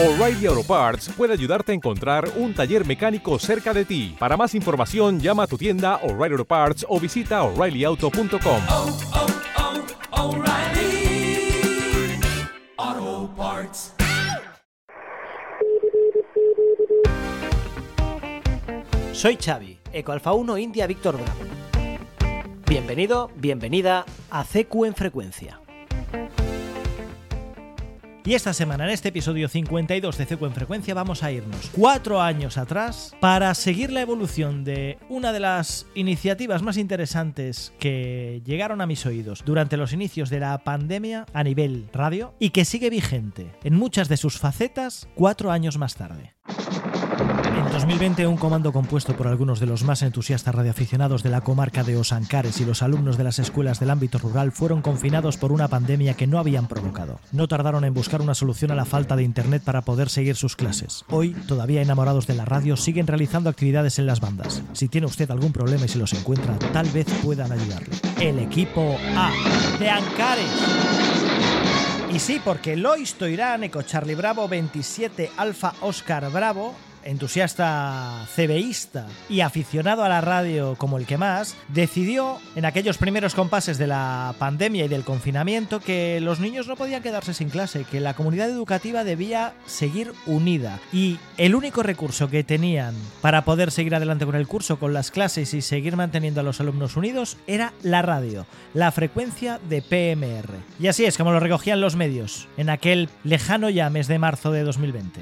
O'Reilly Auto Parts puede ayudarte a encontrar un taller mecánico cerca de ti. Para más información, llama a tu tienda O'Reilly Auto Parts o visita oreillyauto.com. oh, oh, Parts. Soy Xavi, Eco Alfa 1 India Víctor Bravo. Bienvenido, bienvenida a CQ en frecuencia. Y esta semana, en este episodio 52 de CQ en Frecuencia, vamos a irnos cuatro años atrás para seguir la evolución de una de las iniciativas más interesantes que llegaron a mis oídos durante los inicios de la pandemia a nivel radio y que sigue vigente en muchas de sus facetas cuatro años más tarde. En 2020, un comando compuesto por algunos de los más entusiastas radioaficionados de la comarca de Osancares y los alumnos de las escuelas del ámbito rural fueron confinados por una pandemia que no habían provocado. No tardaron en buscar una solución a la falta de internet para poder seguir sus clases. Hoy, todavía enamorados de la radio, siguen realizando actividades en las bandas. Si tiene usted algún problema y se los encuentra, tal vez puedan ayudarle. El equipo A de Ancares. Y sí, porque Lois Toirán, Eco Charlie Bravo 27 Alfa Oscar Bravo, entusiasta CBista y aficionado a la radio como el que más, decidió en aquellos primeros compases de la pandemia y del confinamiento que los niños no podían quedarse sin clase, que la comunidad educativa debía seguir unida y el único recurso que tenían para poder seguir adelante con el curso, con las clases y seguir manteniendo a los alumnos unidos era la radio, la frecuencia de PMR. Y así es como lo recogían los medios en aquel lejano ya mes de marzo de 2020.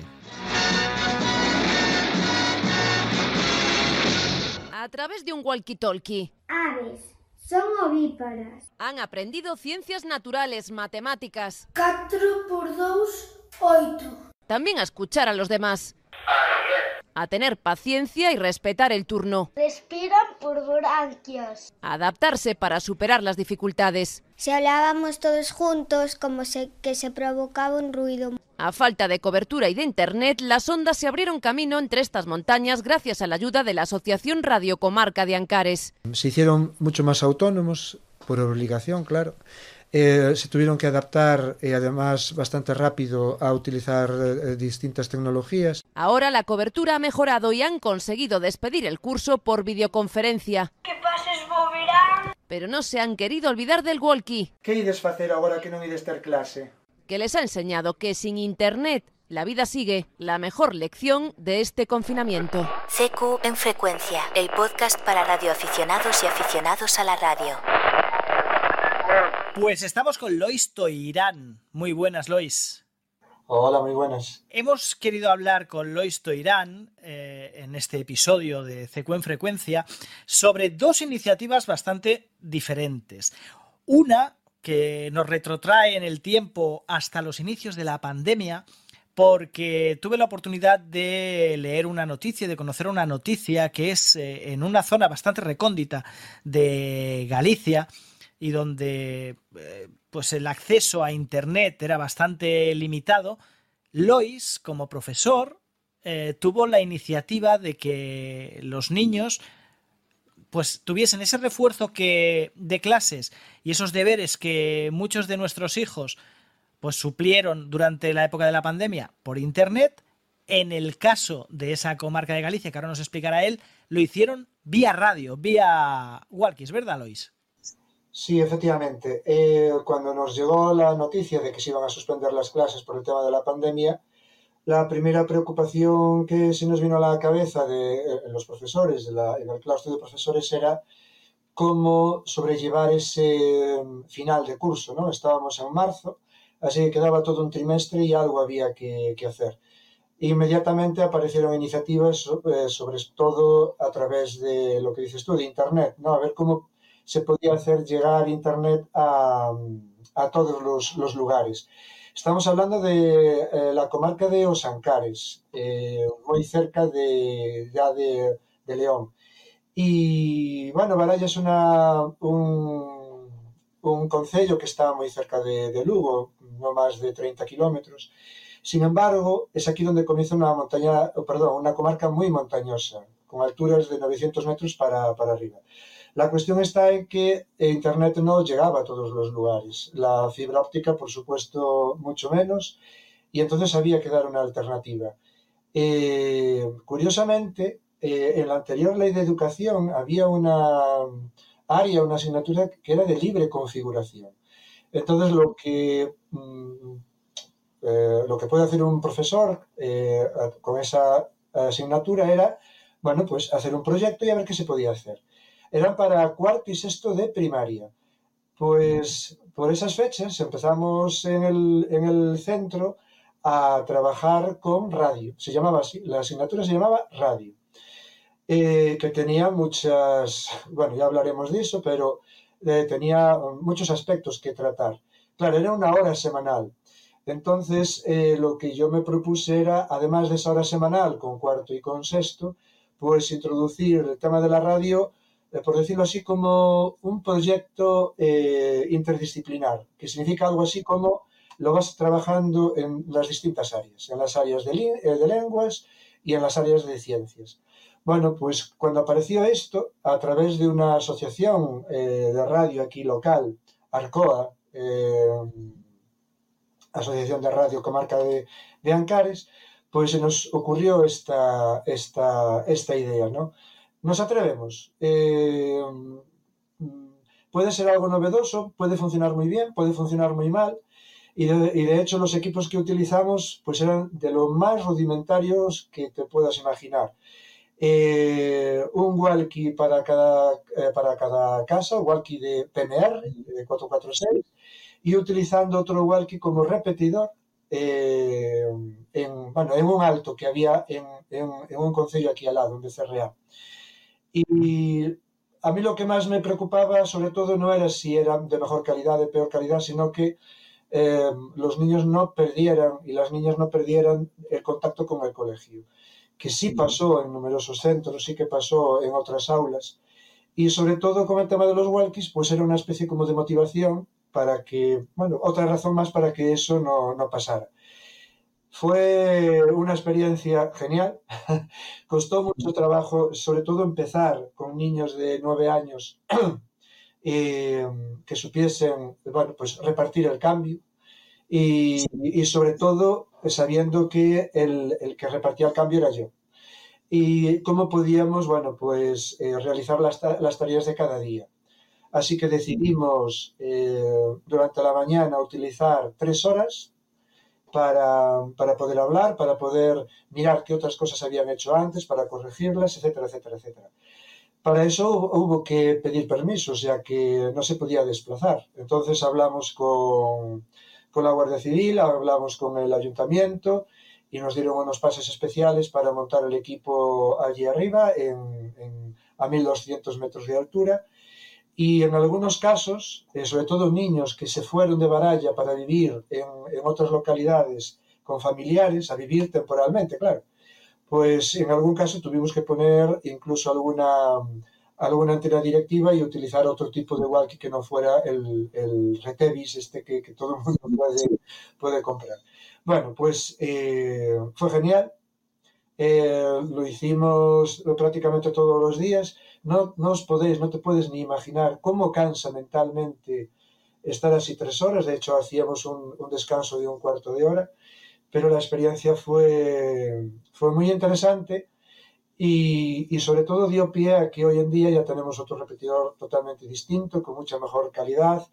A través de un walkie-talkie. Aves. Son ovíparas. Han aprendido ciencias naturales, matemáticas, 4 por 2, 8. también a escuchar a los demás. A tener paciencia y respetar el turno. Respiran por branquias. Adaptarse para superar las dificultades. Si hablábamos todos juntos, como se, que se provocaba un ruido. A falta de cobertura y de internet, las ondas se abrieron camino entre estas montañas gracias a la ayuda de la Asociación Radio Comarca de Ancares. Se hicieron mucho más autónomos, por obligación, claro. Eh, se tuvieron que adaptar, y además bastante rápido, a utilizar eh, distintas tecnologías. Ahora la cobertura ha mejorado y han conseguido despedir el curso por videoconferencia. Que pases boberán. Pero no se han querido olvidar del walkie, Que ides facer agora que non ides ter clase? que les ha enseñado que sin internet la vida sigue, la mejor lección de este confinamiento. CQ en frecuencia, el podcast para radioaficionados y aficionados a la radio. Pues estamos con Lois Toirán. Muy buenas, Lois. Hola, moi buenas. Hemos querido hablar con Lois Toirán eh, en este episodio de CQ en Frecuencia sobre dos iniciativas bastante diferentes. Una que nos retrotrae en el tiempo hasta los inicios de la pandemia, porque tuve la oportunidad de leer una noticia, de conocer una noticia que es eh, en una zona bastante recóndita de Galicia y donde eh, pues el acceso a internet era bastante limitado, Lois, como profesor, eh, tuvo la iniciativa de que los niños pues tuviesen ese refuerzo que de clases y esos deberes que muchos de nuestros hijos pues suplieron durante la época de la pandemia por internet. En el caso de esa comarca de Galicia, que ahora nos explicará él, lo hicieron vía radio, vía walkies, ¿verdad, Lois? Sí, efectivamente. Eh, cuando nos llegó la noticia de que se iban a suspender las clases por el tema de la pandemia, la primera preocupación que se nos vino a la cabeza de eh, los profesores, de en el claustro de profesores, era cómo sobrellevar ese mm, final de curso, ¿no? Estábamos en marzo, así que quedaba todo un trimestre y algo había que, hacer. Inmediatamente aparecieron iniciativas, so- eh, sobre todo a través de lo que dices tú, de Internet, ¿no? A ver cómo se podía hacer llegar Internet a, a todos los, los lugares. Estamos hablando de eh, la comarca de Osancares, eh, muy cerca de, ya de, de León. Y bueno, Baralla es una, un, un concello que está muy cerca de, de Lugo, no más de 30 kilómetros. Sin embargo, es aquí donde comienza una montaña, perdón, una comarca muy montañosa, con alturas de 900 metros para, para arriba. La cuestión está en que Internet no llegaba a todos los lugares. La fibra óptica, por supuesto, mucho menos. y entonces había que dar una alternativa. Eh, curiosamente, eh, en la anterior ley de educación había una área, una asignatura que era de libre configuración. Entonces, lo que, mm, eh, lo que puede hacer un profesor eh, con esa asignatura era, bueno, pues hacer un proyecto y a ver qué se podía hacer. Eran para cuarto y sexto de primaria. Pues por esas fechas empezamos en el, en el centro a trabajar con radio. Se llamaba así, la asignatura se llamaba radio. Eh, que tenía muchas, bueno, ya hablaremos de eso, pero eh, tenía muchos aspectos que tratar. Claro, era una hora semanal. Entonces, eh, lo que yo me propuse era, además de esa hora semanal, con cuarto y con sexto, pues introducir el tema de la radio, por decirlo así, como un proyecto eh, interdisciplinar, que significa algo así como lo vas trabajando en las distintas áreas, en las áreas eh, de lenguas y en las áreas de ciencias. Bueno, pues cuando apareció esto, a través de una asociación eh, de radio aquí local, Arcoa, eh, Asociación de Radio Comarca de, de Ancares, pues se nos ocurrió esta, esta, esta idea, ¿no? Nos atrevemos. Eh, puede ser algo novedoso, puede funcionar muy bien, puede funcionar muy mal, y de, hecho los equipos que utilizamos pues eran de lo más rudimentarios que te puedas imaginar. Eh, un walkie para cada, eh, para cada casa, walkie de PMR, de 446, y utilizando otro walkie como repetidor eh, en, bueno, en un alto que había en, un concello aquí al lado, en Becerreá. Y a mí lo que más me preocupaba, sobre todo, no era si eran de mejor calidad, de peor calidad, sino que eh, los niños no perdieran y las niñas no perdieran el contacto con el colegio, que sí pasó en numerosos centros, sí que pasó en otras aulas. Y sobre todo con el tema de los walkies, pues era una especie como de motivación para que, bueno, otra razón más para que eso no, no pasara. Fue una experiencia genial. Costó mucho trabajo, sobre todo empezar con niños de nueve años eh, que supiesen, bueno, pues repartir el cambio y, y sobre todo sabiendo que el, el, que repartía el cambio era yo. Y cómo podíamos, bueno, pues eh, realizar las, las, tareas de cada día. Así que decidimos eh, durante la mañana utilizar tres horas para, poder hablar, para poder mirar qué otras cosas habían hecho antes, para corregirlas, etcétera, etcétera, etcétera. Para eso hubo que pedir permisos, ya que no se podía desplazar. Entonces hablamos con, con la Guardia Civil, hablamos con el ayuntamiento y nos dieron unos pases especiales para montar el equipo allí arriba, en, en, a 1200 metros de altura. Y en algunos casos, eh, sobre todo niños que se fueron de Baralla para vivir en, en, otras localidades con familiares, a vivir temporalmente, claro, pues en algún caso tuvimos que poner incluso alguna, alguna antena directiva y utilizar otro tipo de walkie que no fuera el, el Retevis, este que, que, todo el mundo puede, puede comprar. Bueno, pues eh, fue genial. Eh, lo hicimos prácticamente todos los días. No, no os podéis, no te puedes ni imaginar cómo cansa mentalmente estar así tres horas. De hecho, hacíamos un, descanso de un cuarto de hora, pero la experiencia fue, fue muy interesante y, y, sobre todo dio pie a que hoy en día ya tenemos otro repetidor totalmente distinto, con mucha mejor calidad,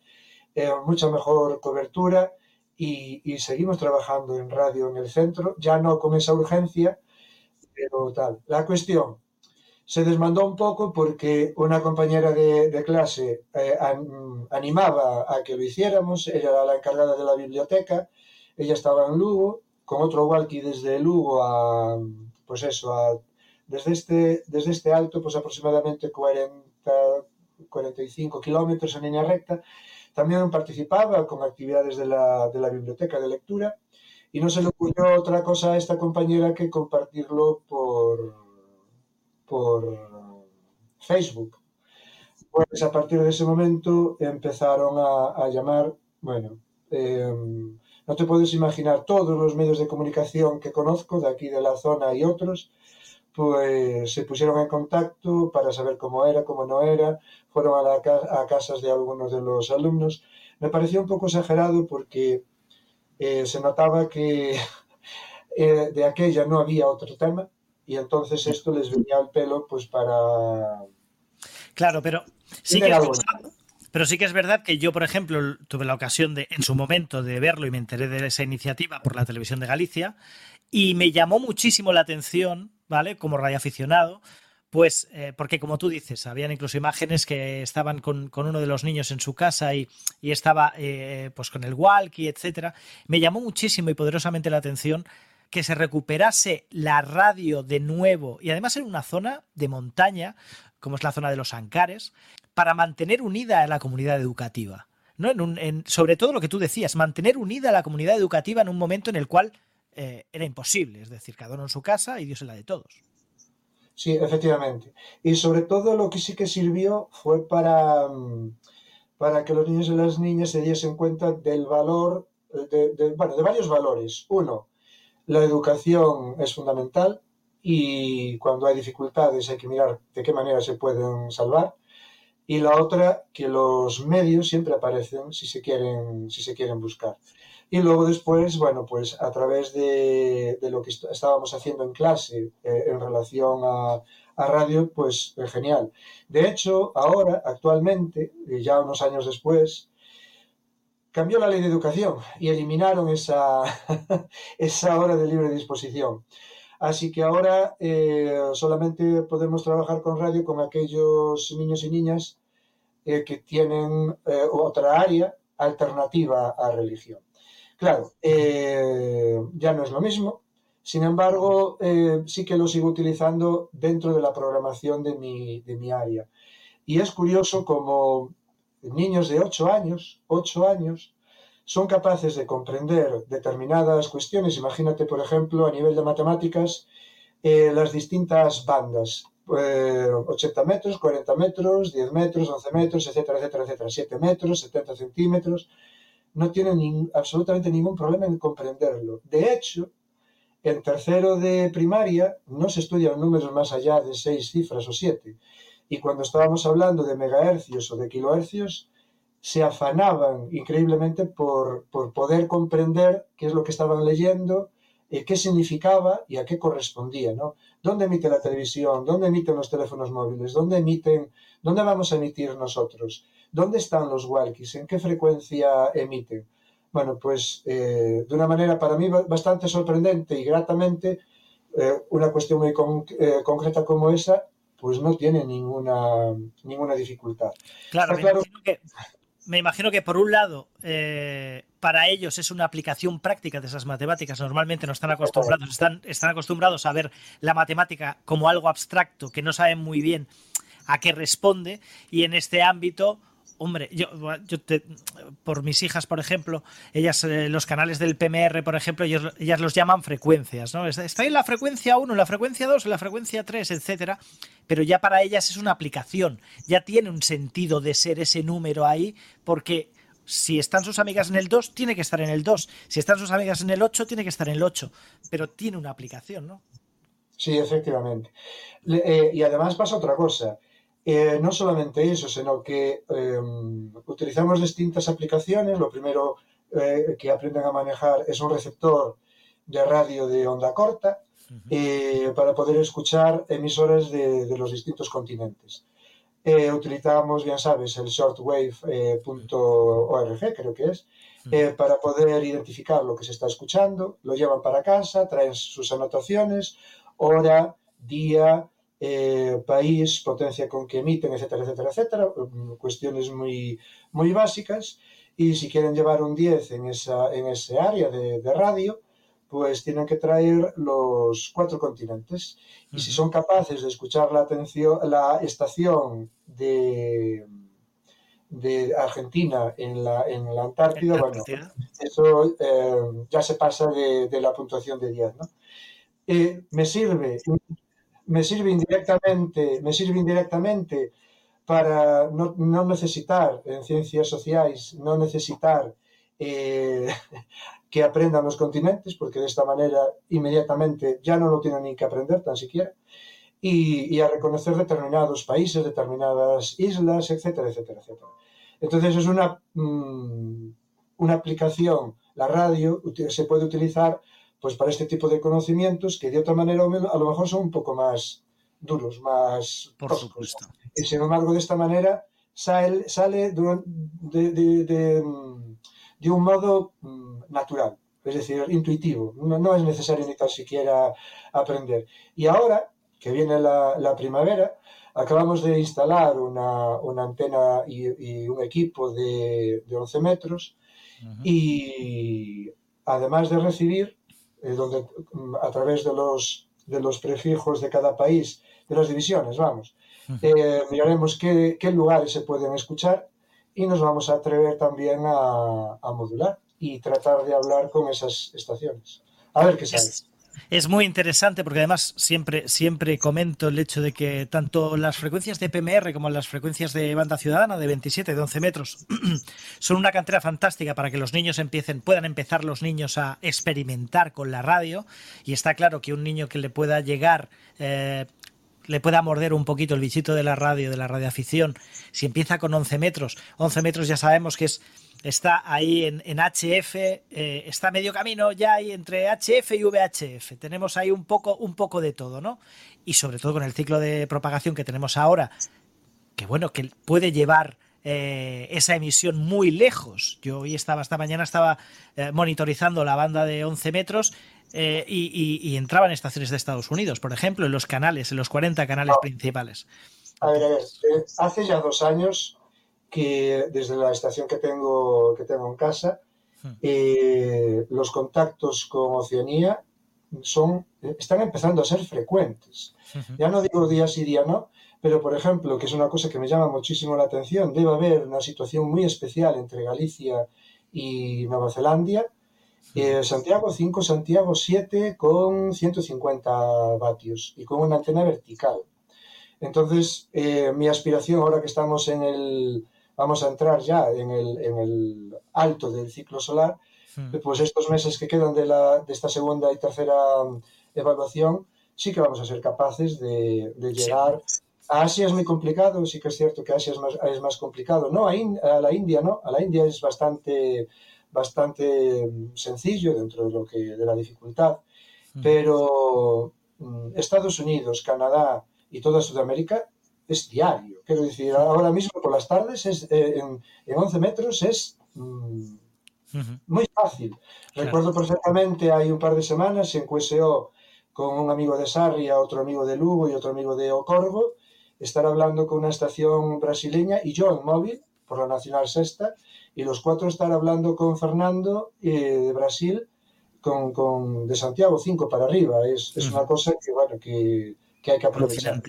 eh, mucha mejor cobertura y, y, seguimos trabajando en radio en el centro, ya no con esa urgencia, pero tal. La cuestión se desmandó un poco porque una compañera de, clase eh, an, animaba a que lo hiciéramos, ella era la encargada de la biblioteca, ella estaba en Lugo, con otro walkie desde Lugo a, pues eso, desde este, desde este alto, pues aproximadamente 40, 45 kilómetros en línea recta. También participaba con actividades de la, de la biblioteca de lectura y no se le ocurrió otra cosa a esta compañera que compartirlo por, por Facebook. Pues a partir de ese momento empezaron a, llamar, bueno, eh, no te puedes imaginar todos los medios de comunicación que conozco de aquí de la zona y otros, pues se pusieron en contacto para saber cómo era, cómo no era, fueron a, la, casas de algunos de los alumnos. Me pareció un poco exagerado porque eh, se notaba que eh, de aquella no había otro tema y entonces esto les venía al pelo pues para... Claro, pero sí que es verdad, pero sí que es verdad que yo, por ejemplo, tuve la ocasión de, en su momento, de verlo y me enteré de esa iniciativa por la televisión de Galicia y me llamó muchísimo la atención, ¿vale? Como radioaficionado, pues eh, porque como tú dices, habían incluso imágenes que estaban con, con uno de los niños en su casa y, y estaba eh, pues con el walkie, etcétera. Me llamó muchísimo y poderosamente la atención que se recuperase la radio de nuevo y además en una zona de montaña, como es la zona de los Ancares, para mantener unida a la comunidad educativa. ¿no? En un, sobre todo lo que tú decías, mantener unida a la comunidad educativa en un momento en el cual eh, era imposible, es decir, cada uno en su casa y Dios en la de todos. Sí, efectivamente. Y sobre todo lo que sí que sirvió fue para, mm, para que los niños y las niñas se diesen cuenta del valor, bueno, de varios valores. Uno, la educación es fundamental y cuando hay dificultades hay que mirar de qué manera se pueden salvar. Y la otra, que los medios siempre aparecen si se quieren, si se quieren buscar. Y luego después, bueno, pues a través de, de lo que estábamos haciendo en clase eh, en relación a, a radio, pues eh, genial. De hecho, ahora, actualmente, ya unos años después, cambió la ley de educación y eliminaron esa, esa hora de libre disposición. Así que ahora eh, solamente podemos trabajar con radio con aquellos niños y niñas eh, que tienen eh, otra área alternativa a religión. Claro, ya no es lo mismo, sin embargo, sí que lo sigo utilizando dentro de la programación de mi, de mi área. Y es curioso como niños de 8 años, 8 años, son capaces de comprender determinadas cuestiones. Imagínate, por ejemplo, a nivel de matemáticas, eh, las distintas bandas. Eh, 80 metros, 40 metros, 10 metros, 11 metros, etcétera, etcétera, etcétera, 7 metros, 70 centímetros. No tienen absolutamente ningún problema en comprenderlo. De hecho, en tercero de primaria no se estudian números más allá de 6 cifras o 7. Y cuando estábamos hablando de megahercios o de kilohercios, se afanaban increíblemente por, por, poder comprender qué es lo que estaban leyendo, eh, qué significaba y a qué correspondía, ¿no? ¿Dónde emite la televisión? ¿Dónde emiten los teléfonos móviles? ¿Dónde emiten? ¿Dónde vamos a emitir nosotros? ¿Dónde están los walkies? ¿En qué frecuencia emiten? Bueno, pues eh, de una manera para mí bastante sorprendente y gratamente, eh, una cuestión muy con, concreta como esa, pues no tiene ninguna, ninguna dificultad. Claro, claro que me imagino que por un lado, eh, para ellos es una aplicación práctica de esas matemáticas. Normalmente no están acostumbrados, están, están acostumbrados a ver la matemática como algo abstracto que no saben muy bien a qué responde. Y en este ámbito, hombre, yo, yo te, por mis hijas, por ejemplo, ellas, eh, los canales del PMR, por ejemplo, ellas los llaman frecuencias, ¿no? Está en la frecuencia 1, en la frecuencia 2, en la frecuencia 3, etcétera. Pero ya para ellas es una aplicación, ya tiene un sentido de ser ese número ahí, porque si están sus amigas en el 2, tiene que estar en el 2. Si están sus amigas en el 8, tiene que estar en el 8. Pero tiene una aplicación, ¿no? Sí, efectivamente. Eh, y además pasa otra cosa. Eh, no solamente eso, sino que eh, utilizamos distintas aplicaciones. Lo primero eh, que aprenden a manejar es un receptor de radio de onda corta -huh. para poder escuchar emisoras de, de los distintos continentes. utilizamos, bien sabes, el shortwave.org, creo que es, para poder identificar lo que se está escuchando. Lo llevan para casa, traen sus anotaciones, hora, día, eh, país, potencia con que emiten, etcétera, etcétera, etcétera, cuestiones muy, muy básicas. Y si quieren llevar un 10 en, esa, en ese área de, de radio, pues tienen que traer los cuatro continentes. Y uh -huh. si son capaces de escuchar la, atención, la estación de, de Argentina en la, en la Antártida, bueno, eso eh, ya se pasa de, de, la puntuación de 10, ¿no? Eh, me sirve me sirve indirectamente, me sirve indirectamente para no, no necesitar en ciencias sociais, no necesitar eh, que aprendan los continentes, porque de esta manera inmediatamente ya no lo tienen ni que aprender tan siquiera, y, y a reconocer determinados países, determinadas islas, etcétera, etcétera, etcétera. Entonces es una, mmm, una aplicación la radio se puede utilizar pues para este tipo de conocimientos que de otra manera a lo mejor son un poco más duros, más Por supuesto. Y sin embargo, de esta manera sale, sale de, de, de, de, un modo mm, natural, es decir, intuitivo. No, no, es necesario ni tan siquiera aprender. Y ahora que viene la, la primavera, acabamos de instalar una, una antena y, y, un equipo de, de 11 metros uh -huh. y además de recibir eh, donde a través de los, de los prefijos de cada país, de las divisiones, vamos, eh, miraremos qué, qué, lugares se pueden escuchar y nos vamos a atrever también a, a, modular y tratar de hablar con esas estaciones. A ver qué sale. Es, muy interesante porque además siempre, siempre comento el hecho de que tanto las frecuencias de PMR como las frecuencias de banda ciudadana de 27, de 11 metros son una cantera fantástica para que los niños empiecen, puedan empezar los niños a experimentar con la radio. Y está claro que un niño que le pueda llegar eh, le pueda morder un poquito el bichito de la radio, de la radioafición, si empieza con 11 metros, 11 metros ya sabemos que es está ahí en, en HF, eh, está medio camino ya ahí entre HF y VHF. Tenemos ahí un poco, un poco de todo, ¿no? Y sobre todo con el ciclo de propagación que tenemos ahora, que bueno, que puede llevar eh, esa emisión muy lejos. Yo hoy estaba, esta mañana estaba eh, monitorizando la banda de 11 metros eh, y, y, y, entraba en estaciones de Estados Unidos, por ejemplo, en los canales, en los 40 canales no. principales. A ver, a ver, hace ya dos años que desde la estación que tengo, que tengo en casa, eh, los contactos con Oceanía son, están empezando a ser frecuentes. Ya no digo día sí, día no, pero por ejemplo, que es una cosa que me llama muchísimo la atención, debe haber una situación muy especial entre Galicia y Nueva Zelanda. Eh, Santiago 5, Santiago 7 con 150 vatios y con una antena vertical. Entonces, eh, mi aspiración ahora que estamos en el, vamos a entrar ya en el, en el alto del ciclo solar, hmm. pues estos meses que quedan de, la, de esta segunda y tercera evaluación, sí que vamos a ser capaces de, de llegar. Sí. A Asia es muy complicado, sí que es cierto que Asia es más, es más complicado. No, a, in, a, la India no, a la India es bastante, bastante sencillo dentro de, lo que, de la dificultad, hmm. pero mm, Estados Unidos, Canadá y toda Sudamérica es diario. Quiero decir, ahora mismo por las tardes es, eh, en, en, 11 metros es mm, uh -huh. muy fácil. Claro. Recuerdo perfectamente, hay un par de semanas en QSO con un amigo de Sarria, otro amigo de Lugo y otro amigo de Ocorgo, estar hablando con una estación brasileña y yo en móvil, por la Nacional Sexta, y los cuatro estar hablando con Fernando eh, de Brasil, con, con, de Santiago 5 para arriba. Es, es uh -huh. una cosa que, bueno, que, que hay que aprovechar.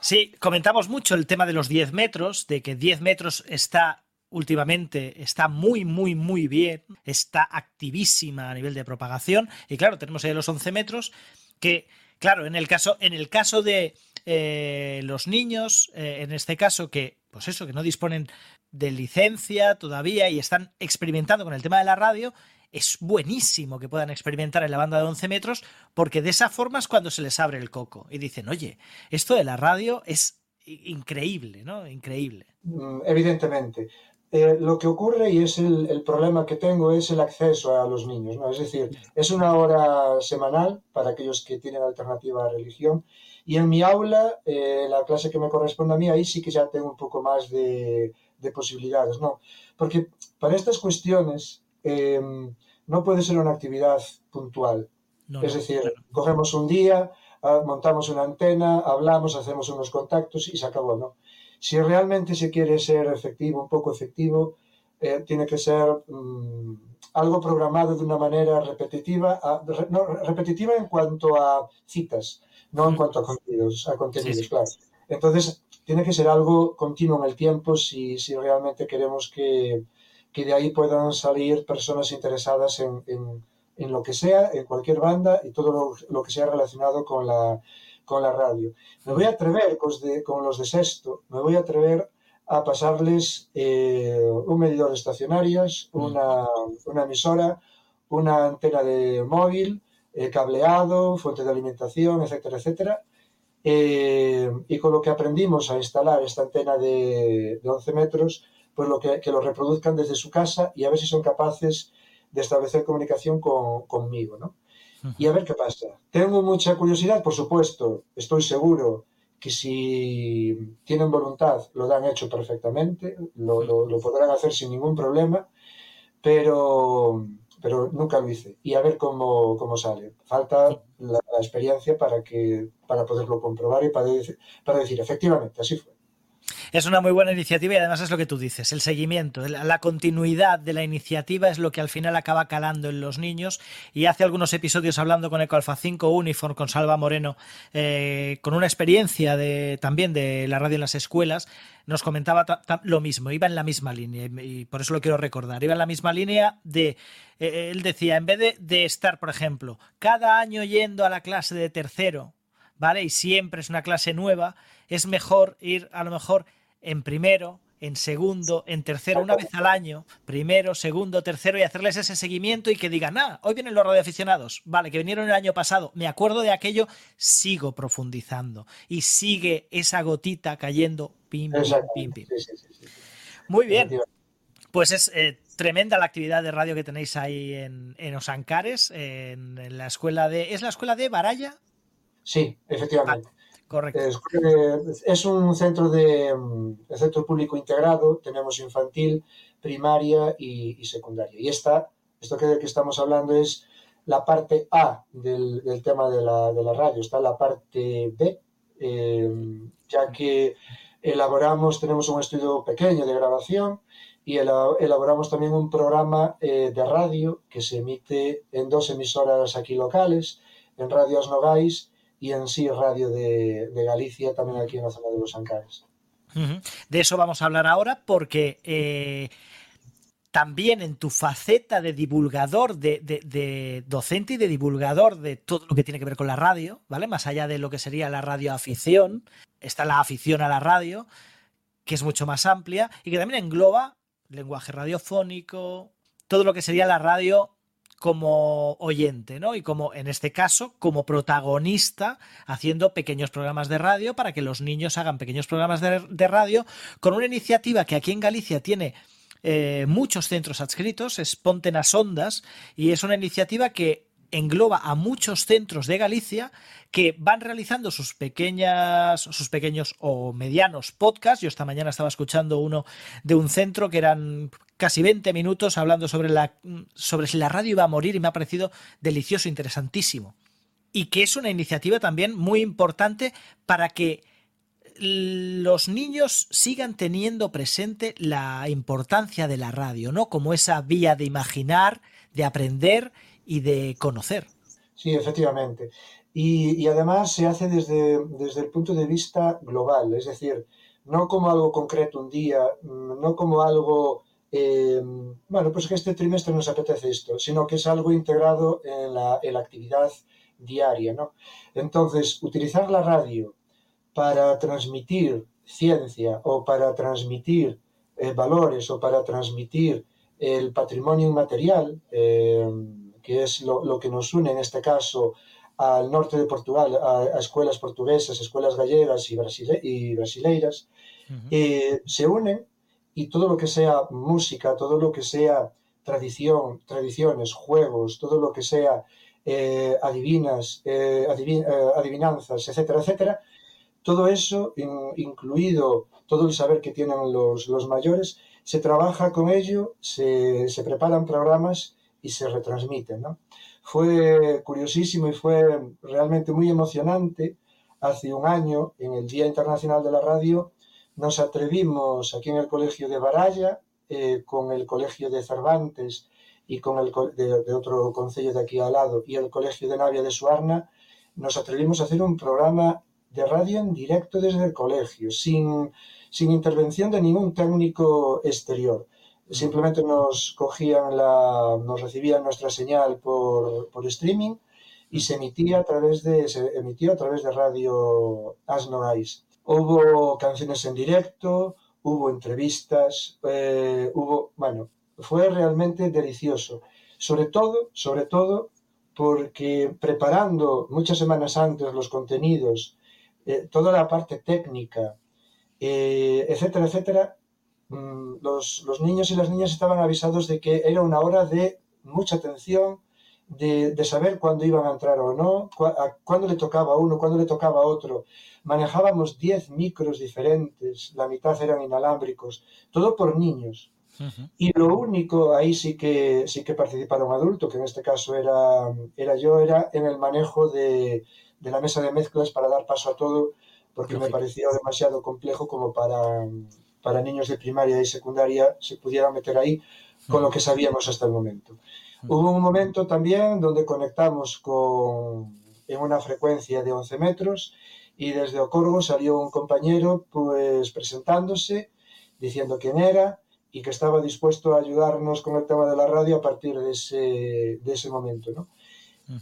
Sí, comentamos mucho el tema de los 10 metros, de que 10 metros está últimamente está muy, muy, muy bien, está activísima a nivel de propagación. Y claro, tenemos ahí los 11 metros, que, claro, en el caso, en el caso de eh, los niños, eh, en este caso, que, pues eso, que no disponen de licencia todavía y están experimentando con el tema de la radio, es buenísimo que puedan experimentar en la banda de 11 metros porque de esa forma es cuando se les abre el coco y dicen, oye, esto de la radio es increíble, ¿no? Increíble. Mm, evidentemente. Eh, lo que ocurre y es el, problema que tengo es el acceso a los niños, ¿no? Es decir, es una hora semanal para aquellos que tienen alternativa a religión y en mi aula, eh, la clase que me corresponde a mí, ahí sí que ya tengo un poco más de, de posibilidades, ¿no? Porque para estas cuestiones eh, no puede ser una actividad puntual. No, es decir, no. cogemos un día, uh, montamos una antena, hablamos, hacemos unos contactos y se acabó, ¿no? Si realmente se quiere ser efectivo, un poco efectivo, eh, tiene que ser um, algo programado de una manera repetitiva, a, re, no, repetitiva en cuanto a citas, no en cuanto a contenidos, a contenidos sí, sí. claro. Entonces, tiene que ser algo continuo en el tiempo si, si realmente queremos que, que de ahí puedan salir personas interesadas en, en, en, lo que sea, en cualquier banda y todo lo, lo, que sea relacionado con la, con la radio. Me voy a atrever con, de, con los de sexto, me voy a atrever a pasarles eh, un medidor de estacionarias, una, una, emisora, una antena de móvil, eh, cableado, fuente de alimentación, etcétera, etcétera. Eh, y con lo que aprendimos a instalar esta antena de, de 11 metros, pues lo que, que, lo reproduzcan desde su casa y a ver si son capaces de establecer comunicación con, conmigo, ¿no? Y a ver qué pasa. Tengo mucha curiosidad, por supuesto, estoy seguro que si tienen voluntad lo dan hecho perfectamente, lo, lo, podrán hacer sin ningún problema, pero, pero nunca lo hice. Y a ver cómo, cómo sale. Falta la, la, experiencia para, que, para poderlo comprobar y para para decir, efectivamente, así fue. Es una muy buena iniciativa y además es lo que tú dices, el seguimiento, la continuidad de la iniciativa es lo que al final acaba calando en los niños y hace algunos episodios hablando con Ecoalfa 5 Uniform, con Salva Moreno, eh, con una experiencia de, también de la radio en las escuelas, nos comentaba lo mismo, iba en la misma línea y por eso lo quiero recordar, iba en la misma línea de, eh, él decía, en vez de, de estar, por ejemplo, cada año yendo a la clase de tercero, ¿vale? Y siempre es una clase nueva, es mejor ir a lo mejor en primero, en segundo, en tercero, una vez al año, primero, segundo, tercero, y hacerles ese seguimiento y que digan, ah, hoy vienen los radioaficionados, vale, que vinieron el año pasado, me acuerdo de aquello, sigo profundizando y sigue esa gotita cayendo, pim, pim, pim, pim. Sí, sí, sí, Muy bien. Pues es eh, tremenda la actividad de radio que tenéis ahí en, en Osancares, en, en, la escuela de. ¿Es la escuela de Baraya? Sí, efectivamente. Ah, correcto. Es, un centro de un centro público integrado, tenemos infantil, primaria y, secundaria. Y esta, esto que, que, estamos hablando es la parte A del, tema de la, de la, radio, está la parte B, eh, ya que elaboramos, tenemos un estudio pequeño de grabación y elaboramos también un programa eh, de radio que se emite en dos emisoras aquí locales, en Radio Asnogais y en sí Radio de, Galicia, también aquí en la zona de los Ancares. De eso vamos a hablar ahora porque eh, también en tu faceta de divulgador, de, de, de, docente y de divulgador de todo lo que tiene que ver con la radio, ¿vale? Más allá de lo que sería la radioafición, está la afición a la radio, que es mucho más amplia y que también engloba lenguaje radiofónico, todo lo que sería la radio como oyente, ¿no? Y como, en este caso, como protagonista, haciendo pequeños programas de radio para que los niños hagan pequeños programas de, de radio, con una iniciativa que aquí en Galicia tiene eh, muchos centros adscritos, es Ponte nas Ondas, y es una iniciativa que engloba a muchos centros de Galicia que van realizando sus pequeñas, sus pequeños o medianos podcasts. Yo esta mañana estaba escuchando uno de un centro que eran casi 20 minutos hablando sobre la sobre si la radio iba a morir y me ha parecido delicioso, interesantísimo. Y que es una iniciativa también muy importante para que los niños sigan teniendo presente la importancia de la radio, ¿no? Como esa vía de imaginar, de aprender y de conocer. Sí, efectivamente. Y, además se hace desde, desde el punto de vista global, es decir, no como algo concreto un día, no como algo, eh, bueno, pues que este trimestre nos apetece esto, sino que es algo integrado en la, en la actividad diaria, ¿no? Entonces, utilizar la radio para transmitir ciencia o para transmitir eh, valores o para transmitir el patrimonio inmaterial, eh, que es lo, lo, que nos une en este caso al norte de Portugal, a, a escuelas portuguesas, escuelas gallegas y, brasile y brasileiras, uh -huh. eh, se unen y todo lo que sea música, todo lo que sea tradición, tradiciones, juegos, todo lo que sea eh, adivinas, eh, adivin adivinanzas, etcétera, etcétera, todo eso, in, incluido todo el saber que tienen los, los mayores, se trabaja con ello, se, se preparan programas y se retransmiten. ¿no? Fue curiosísimo y fue realmente muy emocionante. Hace un año, en el Día Internacional de la Radio, nos atrevimos aquí en el Colegio de Baraya, eh, con el Colegio de Cervantes y con el de, de otro concello de aquí al lado y el Colegio de Navia de Suarna, nos atrevimos a hacer un programa de radio en directo desde el colegio, sin, sin intervención de ningún técnico exterior simplemente nos cogían la, nos recibían nuestra señal por, por, streaming y se emitía a través de, se emitió a través de radio Asno Ice. Hubo canciones en directo, hubo entrevistas, eh, hubo, bueno, fue realmente delicioso. Sobre todo, sobre todo, porque preparando muchas semanas antes los contenidos, eh, toda la parte técnica, eh, etcétera, etcétera, los, los, niños y las niñas estaban avisados de que era una hora de mucha atención, de, de saber cuándo iban a entrar o no, a- cuándo le tocaba a uno, cuándo le tocaba a otro. Manejábamos 10 micros diferentes, la mitad eran inalámbricos, todo por niños. Y lo único, ahí sí que, sí que participaron adultos, que en este caso era, era yo, era en el manejo de, de la mesa de mezclas para dar paso a todo, porque me parecía demasiado complejo como para, para niños de primaria y secundaria se pudieran meter ahí con lo que sabíamos hasta el momento. Hubo un momento también donde conectamos con, en una frecuencia de 11 metros y desde Ocorgo salió un compañero pues presentándose, diciendo quién era y que estaba dispuesto a ayudarnos con el tema de la radio a partir de ese, de ese momento. ¿no?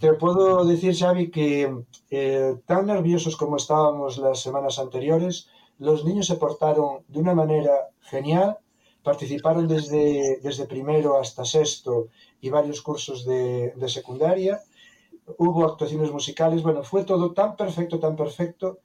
Te puedo decir, Xavi, que eh, tan nerviosos como estábamos las semanas anteriores, los niños se portaron de una manera genial, participaron desde, desde primero hasta sexto y varios cursos de, de secundaria, hubo actuaciones musicales, bueno, fue todo tan perfecto, tan perfecto,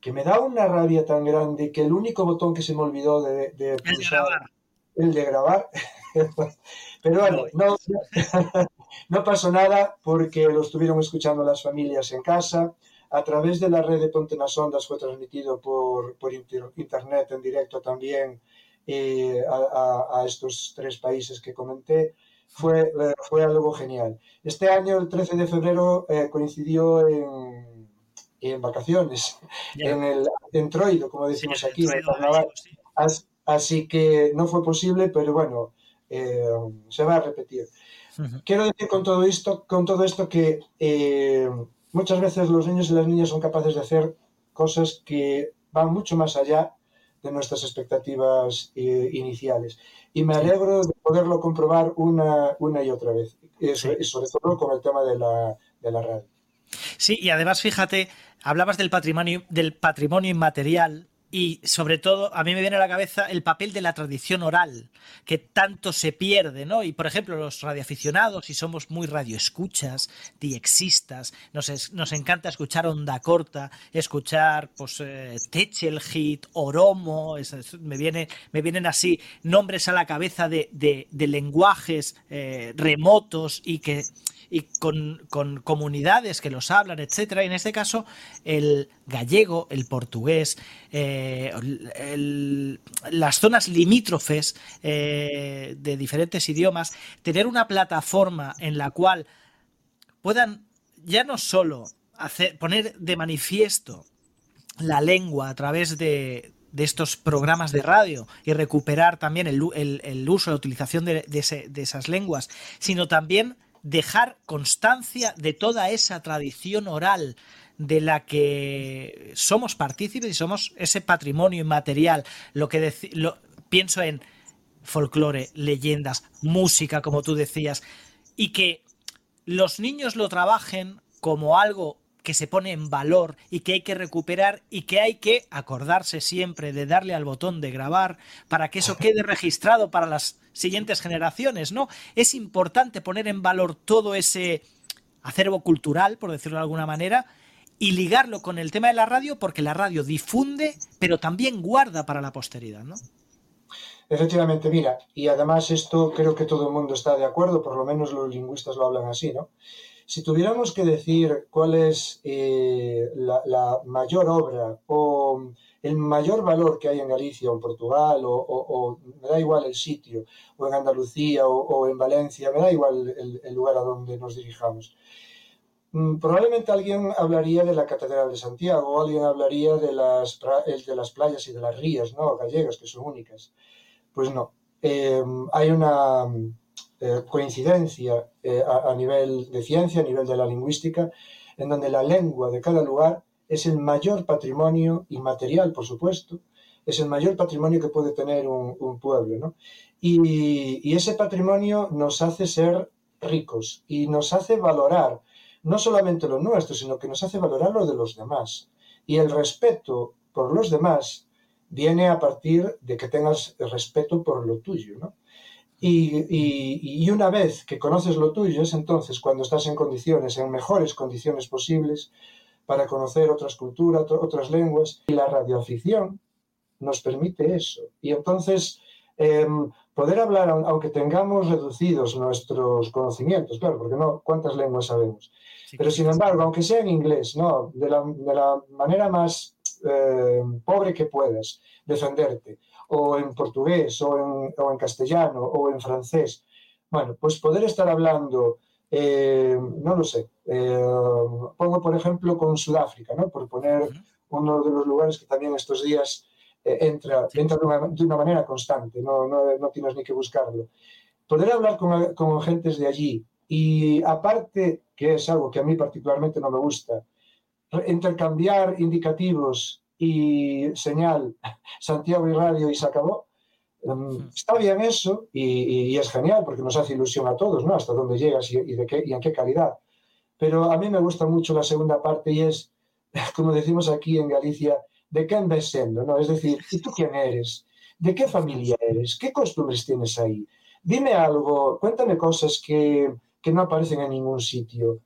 que me da una rabia tan grande que el único botón que se me olvidó de, de El de pulsar grabar. el de grabar. Pero bueno, no, no pasó nada porque lo estuvieron escuchando las familias en casa. A través de la red de Ponte nas Ondas fue transmitido por, por inter- internet en directo también eh, a, a- a estos tres países que comenté. Fue, eh, fue algo genial. Este año, el 13 de febrero, eh, coincidió en, en vacaciones, Ya. en el entroido, como Sí, decimos el aquí, en el carnaval. sí. As- Así que no fue posible, pero bueno, eh, se va a repetir. Ujú. Quiero decir con todo esto, con todo esto que eh, muchas veces los niños y las niñas son capaces de hacer cosas que van mucho más allá de nuestras expectativas eh, iniciales. Y me alegro de poderlo comprobar una, una y otra vez, y so- Sí. sobre todo con el tema de la, de la radio. Sí, y además, fíjate, hablabas del patrimonio, del patrimonio inmaterial y sobre todo a mí me viene a la cabeza el papel de la tradición oral, que tanto se pierde, ¿no? Y por ejemplo, los radioaficionados, si somos muy radioescuchas, diexistas, nos, es- nos encanta escuchar onda corta, escuchar pues eh, Techel Hit, Oromo, es- me, viene, me vienen así nombres a la cabeza de, de- de lenguajes eh, remotos y que y con, con comunidades que los hablan, etcétera. En este caso, el gallego, el portugués, eh, las zonas limítrofes eh, de diferentes idiomas, tener una plataforma en la cual puedan ya no solo poner de manifiesto la lengua a través de, de estos programas de radio y recuperar también el, uso, la utilización de esas lenguas, sino también dejar constancia de toda esa tradición oral de la que somos partícipes y somos ese patrimonio inmaterial. Lo que lo, pienso en folclore, leyendas, música, como tú decías, y que los niños lo trabajen como algo que se pone en valor y que hay que recuperar y que hay que acordarse siempre de darle al botón de grabar para que eso quede registrado para las siguientes generaciones, ¿no? Es importante poner en valor todo ese acervo cultural, por decirlo de alguna manera, y ligarlo con el tema de la radio porque la radio difunde, pero también guarda para la posteridad, ¿no? Efectivamente, mira, y además esto creo que todo el mundo está de acuerdo, por lo menos los lingüistas lo hablan así, ¿no? Si tuviéramos que decir cuál es eh, la, mayor obra o el mayor valor que hay en Galicia o en Portugal, o, o- me da igual el sitio, o en Andalucía o, en Valencia, me da igual el, lugar a donde nos dirijamos. Mm, Probablemente alguien hablaría de la Catedral de Santiago, alguien hablaría de las, de las playas y de las rías, ¿no? Gallegas, que son únicas. Pues no. Eh, hay una eh, coincidencia eh, a, nivel de ciencia, a nivel de la lingüística, en donde la lengua de cada lugar es el mayor patrimonio inmaterial, por supuesto, es el mayor patrimonio que puede tener un, un pueblo, ¿no? Y, y ese patrimonio nos hace ser ricos y nos hace valorar no solamente lo nuestro, sino que nos hace valorar lo de los demás. Y el respeto por los demás viene a partir de que tengas respeto por lo tuyo, ¿no? Y, y- y una vez que conoces lo tuyo es entonces cuando estás en condiciones, en mejores condiciones posibles, para conocer otras culturas, otras lenguas. Y la radioafición nos permite eso. Y entonces Em, poder hablar, aun- aunque tengamos reducidos nuestros conocimientos, claro, porque no, ¿cuántas lenguas sabemos? Sí, Pero sin embargo, aunque sea en inglés, ¿no? De la, de la manera más eh, pobre que puedas, defenderte, o en portugués, o en, o en castellano, o en francés, bueno, pues poder estar hablando, eh, no lo sé, eh, pongo por ejemplo con Sudáfrica, ¿no? Por poner uno de los lugares que también estos días eh, entra, entra de, una, de una manera constante, no, no, no tienes ni que buscarlo. Poder hablar con, con gentes de allí y aparte, que es algo que a mí particularmente no me gusta, intercambiar indicativos y señal Santiago y radio y se acabó. Em, Está bien eso y, y- es genial porque nos hace ilusión a todos, ¿no? Hasta dónde llegas y, y de qué, y en qué calidad. Pero a mí me gusta mucho la segunda parte y es, como decimos aquí en Galicia, de qué ves siendo, ¿no? Es decir, ¿y tú quién eres? ¿De qué familia eres? ¿Qué costumbres tienes ahí? Dime algo, cuéntame cosas que, que no aparecen en ningún sitio.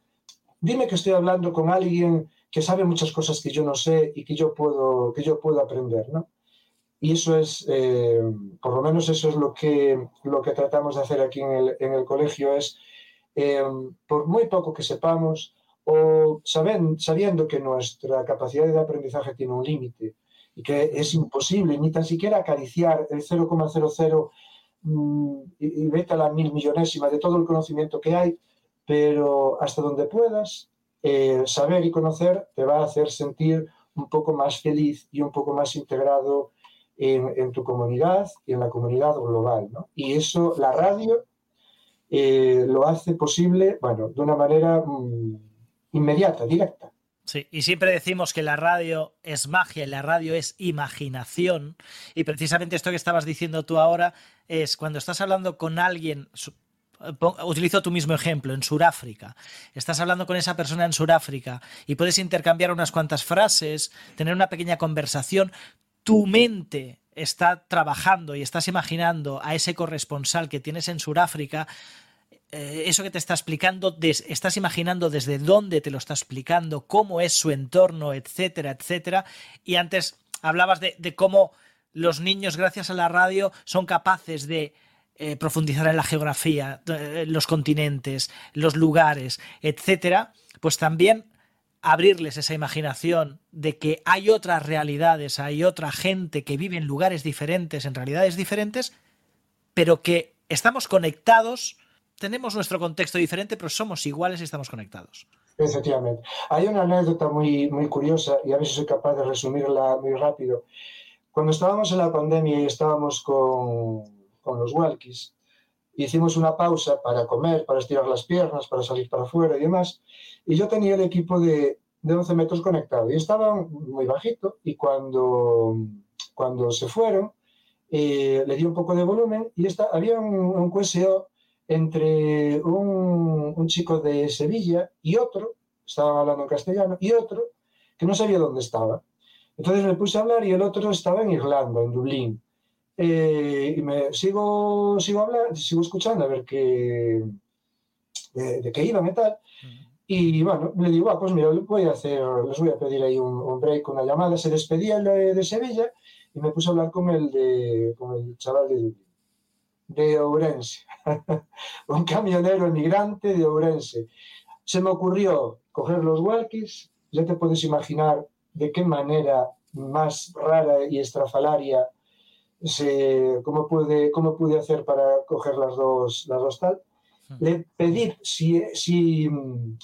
Dime que estoy hablando con alguien que sabe muchas cosas que yo no sé y que yo puedo, que yo puedo aprender, ¿no? Y eso es, eh, por lo menos eso es lo que, lo que tratamos de hacer aquí en el, en el colegio, es, eh, por muy poco que sepamos, o saben- sabiendo que nuestra capacidad de aprendizaje tiene un límite y que es imposible ni tan siquiera acariciar el 0,00 mm, y, y vete a la mil millonésima de todo el conocimiento que hay, pero hasta donde puedas, eh, saber y conocer te va a hacer sentir un poco más feliz y un poco más integrado en, tu comunidad y en la comunidad global. ¿no? Y eso, la radio eh, lo hace posible, bueno, de una manera mm, inmediata, directa. Sí, y siempre decimos que la radio es magia y la radio es imaginación. Y precisamente esto que estabas diciendo tú ahora es cuando estás hablando con alguien, utilizo tu mismo ejemplo, en Sudáfrica. Estás hablando con esa persona en Sudáfrica y puedes intercambiar unas cuantas frases, tener una pequeña conversación. Tu mente está trabajando y estás imaginando a ese corresponsal que tienes en Sudáfrica eh, eso que te está explicando, estás imaginando desde dónde te lo está explicando, cómo es su entorno, etcétera, etcétera. Y antes hablabas de cómo los niños, gracias a la radio, son capaces de eh, profundizar en la geografía, eh, los continentes, los lugares, etcétera. Pues también abrirles esa imaginación de que hay otras realidades, hay otra gente que vive en lugares diferentes, en realidades diferentes, pero que estamos conectados, tenemos nuestro contexto diferente, pero somos iguales y estamos conectados. Efectivamente. Hay una anécdota muy, muy curiosa y a si soy capaz de resumirla muy rápido. Cuando estábamos en la pandemia y estábamos con, con los walkies, hicimos una pausa para comer, para estirar las piernas, para salir para afuera y demás. Y yo tenía el equipo de, de 11 metros conectado y estaban muy bajito y cuando, cuando se fueron eh, le di un poco de volumen y esta, había un, un entre un, un chico de Sevilla y otro, estaban hablando en castellano, y otro que no sabía dónde estaba. Entonces me puse a hablar y el otro estaba en Irlanda, en Dublín. Eh, y me sigo, sigo hablando, sigo escuchando a ver qué, de, de qué iban y tal. Y bueno, le digo, ah, pues mira, voy a hacer, les voy a pedir ahí un, un break, una llamada. Se despedía el de, de Sevilla y me puse a hablar con el, de, con el chaval de de Ourense, un camionero emigrante de Ourense. Se me ocurrió coger los walkies, ya te puedes imaginar de qué manera más rara y estrafalaria se, cómo, pude, cómo pude hacer para coger las dos, las dos tal. Le pedí si, si,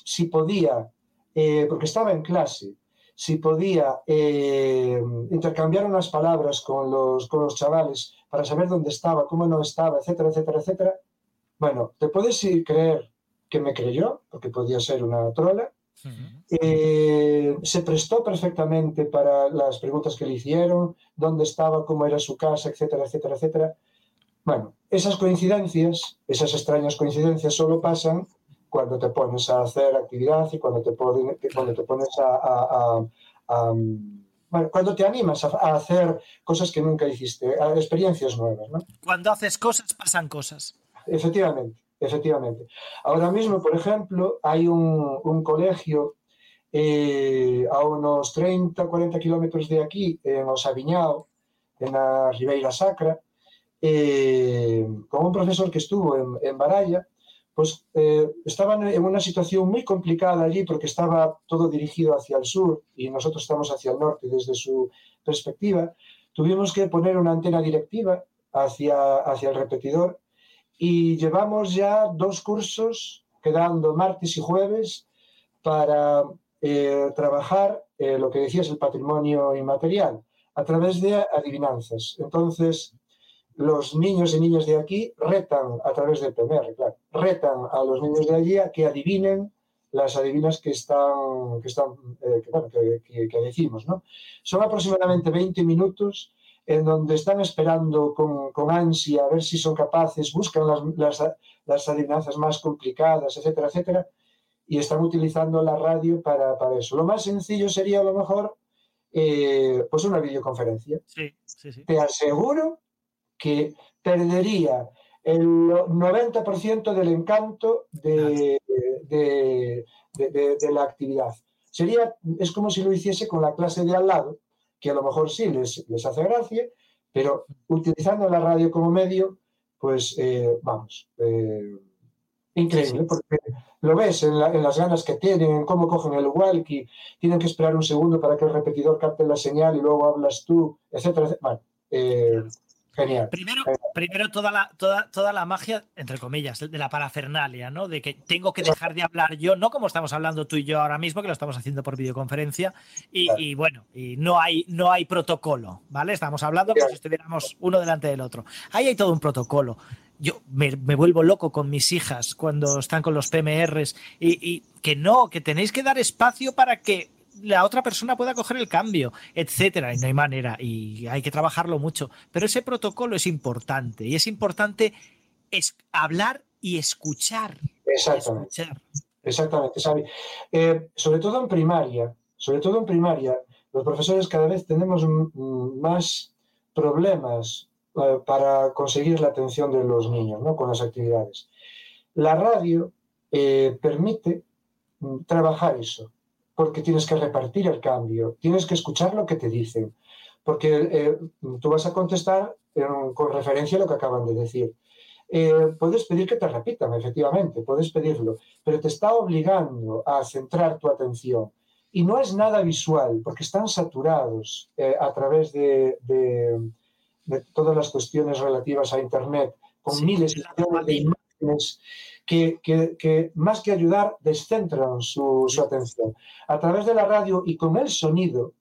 si podía, eh, porque estaba en clase, si podía eh, intercambiar unas palabras con los, con los chavales para saber dónde estaba, cómo no estaba, etcétera, etcétera, etcétera. Bueno, te puedes creer que me creyó, porque podía ser una trola. Eh, se prestó perfectamente para las preguntas que le hicieron, dónde estaba, cómo era su casa, etcétera, etcétera, etcétera. Bueno, esas coincidencias, esas extrañas coincidencias solo pasan cuando te pones a hacer actividad y cuando te, pones, cuando te pones a, a, a, a bueno, cuando te animas a, a, hacer cosas que nunca hiciste, experiencias nuevas. ¿no? Cuando haces cosas, pasan cosas. Efectivamente, efectivamente. Ahora mismo, por ejemplo, hay un, un colegio eh, a unos 30, 40 kilómetros de aquí, en Osaviñao, en la Ribeira Sacra, eh, con un profesor que estuvo en, en Baraya, pues eh, estaban en una situación muy complicada allí porque estaba todo dirigido hacia el sur y nosotros estamos hacia el norte desde su perspectiva. Tuvimos que poner una antena directiva hacia, hacia el repetidor y llevamos ya dos cursos quedando martes y jueves para eh, trabajar eh, lo que decías, el patrimonio inmaterial, a través de adivinanzas. Entonces, los niños y niñas de aquí retan a través del PMR, claro, retan a los niños de allí a que adivinen las adivinas que están, que, están, eh, que decimos, ¿no? Son aproximadamente 20 minutos en donde están esperando con, con, ansia a ver si son capaces, buscan las, las, las, adivinanzas más complicadas, etcétera, etcétera, y están utilizando la radio para, para eso. Lo más sencillo sería a lo mejor eh, pues una videoconferencia. Sí, sí, sí. Te aseguro que perdería el 90% del encanto de, de, de, de, la actividad. Sería, es como si lo hiciese con la clase de al lado, que a lo mejor sí les, les hace gracia, pero utilizando la radio como medio, pues eh, vamos, eh, increíble, porque lo ves en, la, en, las ganas que tienen, en cómo cogen el walkie, tienen que esperar un segundo para que el repetidor capte la señal y luego hablas tú, etcétera, etcétera. Bueno, eh, Genial. Primero, primero toda, la, toda, toda la magia, entre comillas, de la parafernalia, ¿no? De que tengo que dejar de hablar yo, no como estamos hablando tú y yo ahora mismo, que lo estamos haciendo por videoconferencia, y, claro. y bueno, y no hay, no hay protocolo, ¿vale? Estamos hablando como si estuviéramos uno delante del otro. Ahí hay todo un protocolo. Yo me, me vuelvo loco con mis hijas cuando están con los PMRs y, y que no, que tenéis que dar espacio para que la otra persona pueda coger el cambio, etcétera. Y no hay manera y hay que trabajarlo mucho. Pero ese protocolo es importante y es importante es hablar y escuchar. Exactamente. Escuchar. Exactamente, Xavi. Eh, sobre todo en primaria, sobre todo en primaria, los profesores cada vez tenemos más problemas eh, para conseguir la atención de los niños ¿no? con las actividades. La radio eh, permite mm, trabajar eso, porque tienes que repartir el cambio, tienes que escuchar lo que te dicen, porque eh, tú vas a contestar eh, con referencia a lo que acaban de decir. Eh, puedes pedir que te repitan, efectivamente, puedes pedirlo, pero te está obligando a centrar tu atención. Y no es nada visual, porque están saturados a través de, de, de, todas las cuestiones relativas a Internet, con sí, miles de imágenes que, que, que, más que ayudar descentran su, su, atención. A través de la radio y con el sonido,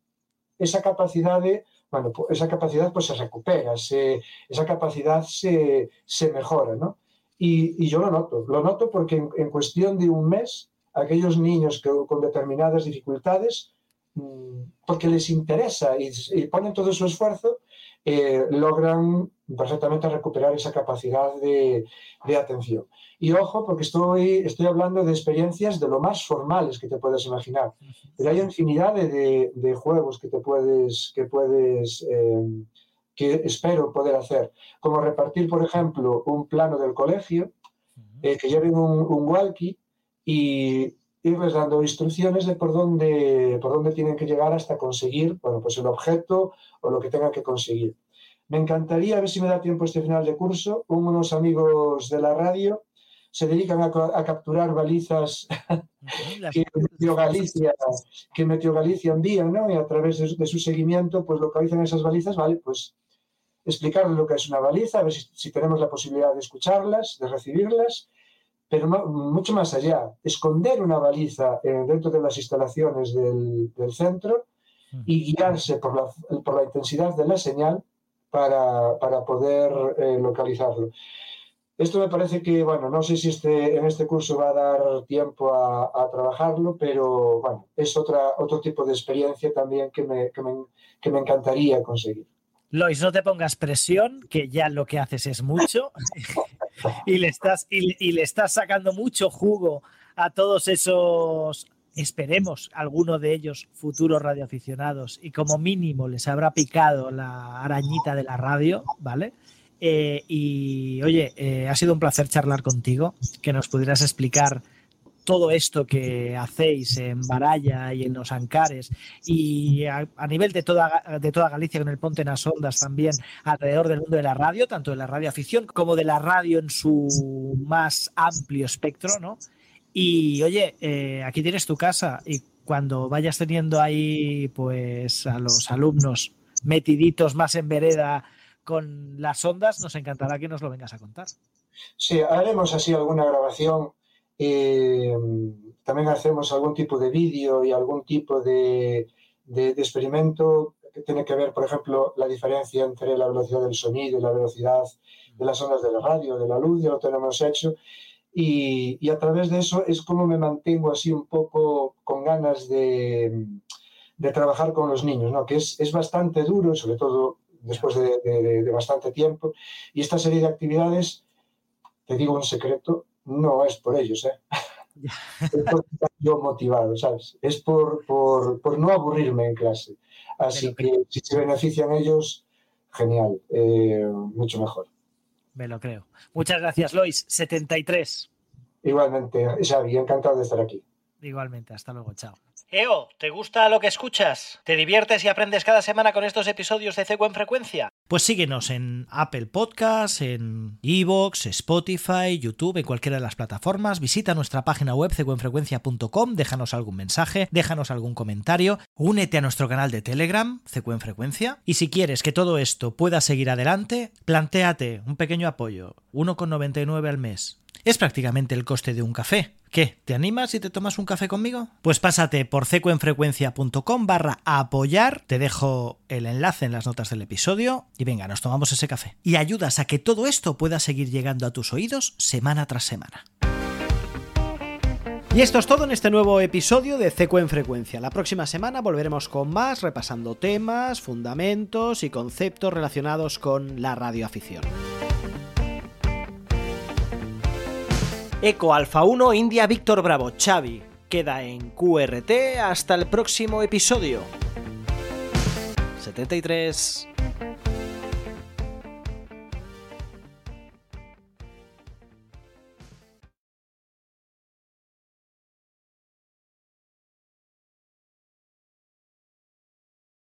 esa capacidad de, bueno, esa capacidad pues se recupera, se, esa capacidad se, se mejora, ¿no? Y, y, yo lo noto, lo noto porque en, en, cuestión de un mes, aquellos niños que con determinadas dificultades, mmm, porque les interesa y, y, ponen todo su esfuerzo, eh, logran perfectamente recuperar esa capacidad de, de atención. Y ojo, porque estoy, estoy hablando de experiencias de lo más formales que te puedes imaginar. Pero hay infinidad de, de juegos que te puedes, que puedes, eh, que espero poder hacer. Como repartir, por ejemplo, un plano del colegio, eh, que lleven un, un walkie y irles dando instrucciones de por dónde, por dónde tienen que llegar hasta conseguir, bueno, pues el objeto o lo que tengan que conseguir. Me encantaría, a ver si me da tiempo este final de curso, unos amigos de la radio se dedican a, a capturar balizas que, Meteo Galicia, que Galicia envía, ¿no? Y a través de, de, su seguimiento, pues localizan esas balizas, ¿vale? Pues explicarles lo que es una baliza, a ver si, si tenemos la posibilidad de escucharlas, de recibirlas, pero mucho más allá, esconder una baliza eh, dentro de las instalaciones del, del centro y guiarse por la, por la, intensidad de la señal para, para poder eh, localizarlo. Esto me parece que, bueno, no sé si este, en este curso va a dar tiempo a, a trabajarlo, pero bueno, es otra, otro tipo de experiencia también que me, que me, que me encantaría conseguir. Lois, no te pongas presión, que ya lo que haces es mucho y, le estás, y, y, le estás sacando mucho jugo a todos esos, esperemos, alguno de ellos futuros radioaficionados y como mínimo les habrá picado la arañita de la radio, ¿vale? Eh, y oye, eh, ha sido un placer charlar contigo, que nos pudieras explicar todo esto que hacéis en Baraya y en los Ancares y a, nivel de toda, de toda Galicia con el Ponte en las Ondas también alrededor del mundo de la radio, tanto de la radio afición como de la radio en su más amplio espectro, ¿no? Y oye, eh, aquí tienes tu casa y cuando vayas teniendo ahí pues a los alumnos metiditos más en vereda con las ondas, nos encantará que nos lo vengas a contar. Sí, haremos así alguna grabación. eh, también hacemos algún tipo de vídeo y algún tipo de, de- de experimento que tiene que ver, por ejemplo, la diferencia entre la velocidad del sonido y la velocidad de las ondas de la radio, de la luz, ya lo tenemos hecho. Y, y a través de eso es como me mantengo así un poco con ganas de, de trabajar con los niños, ¿no? que es, es bastante duro, sobre todo después de, de- de bastante tiempo. Y esta serie de actividades, te digo un secreto, no es por ellos, ¿eh? es por estar yo motivado, ¿sabes? Es por, por, por no aburrirme en clase. Así Pero- que si se benefician ellos, genial, eh, mucho mejor. Me lo creo. Muchas gracias, Lois. 73. Igualmente, Xavi, encantado de estar aquí. Igualmente, hasta luego, chao. Eo, ¿te gusta lo que escuchas? ¿Te diviertes y aprendes cada semana con estos episodios de Ceco en Frecuencia? Pues síguenos en Apple Podcasts, en Evox, Spotify, YouTube, en cualquiera de las plataformas. Visita nuestra página web cecoenfrecuencia.com, déjanos algún mensaje, déjanos algún comentario, únete a nuestro canal de Telegram, Ceco en Frecuencia. Y si quieres que todo esto pueda seguir adelante, plantéate un pequeño apoyo, 1,99 al mes. Es prácticamente el coste de un café. ¿Qué? ¿Te animas y te tomas un café conmigo? Pues pásate por cecoenfrecuencia.com barra apoyar. Te dejo el enlace en las notas del episodio y venga, nos tomamos ese café. Y ayudas a que todo esto pueda seguir llegando a tus oídos semana tras semana. Y esto es todo en este nuevo episodio de Ceco en Frecuencia. La próxima semana volveremos con más, repasando temas, fundamentos y conceptos relacionados con la radioafición. Eco Alfa 1 India Víctor Bravo. Xavi queda en QRT hasta el próximo episodio. 73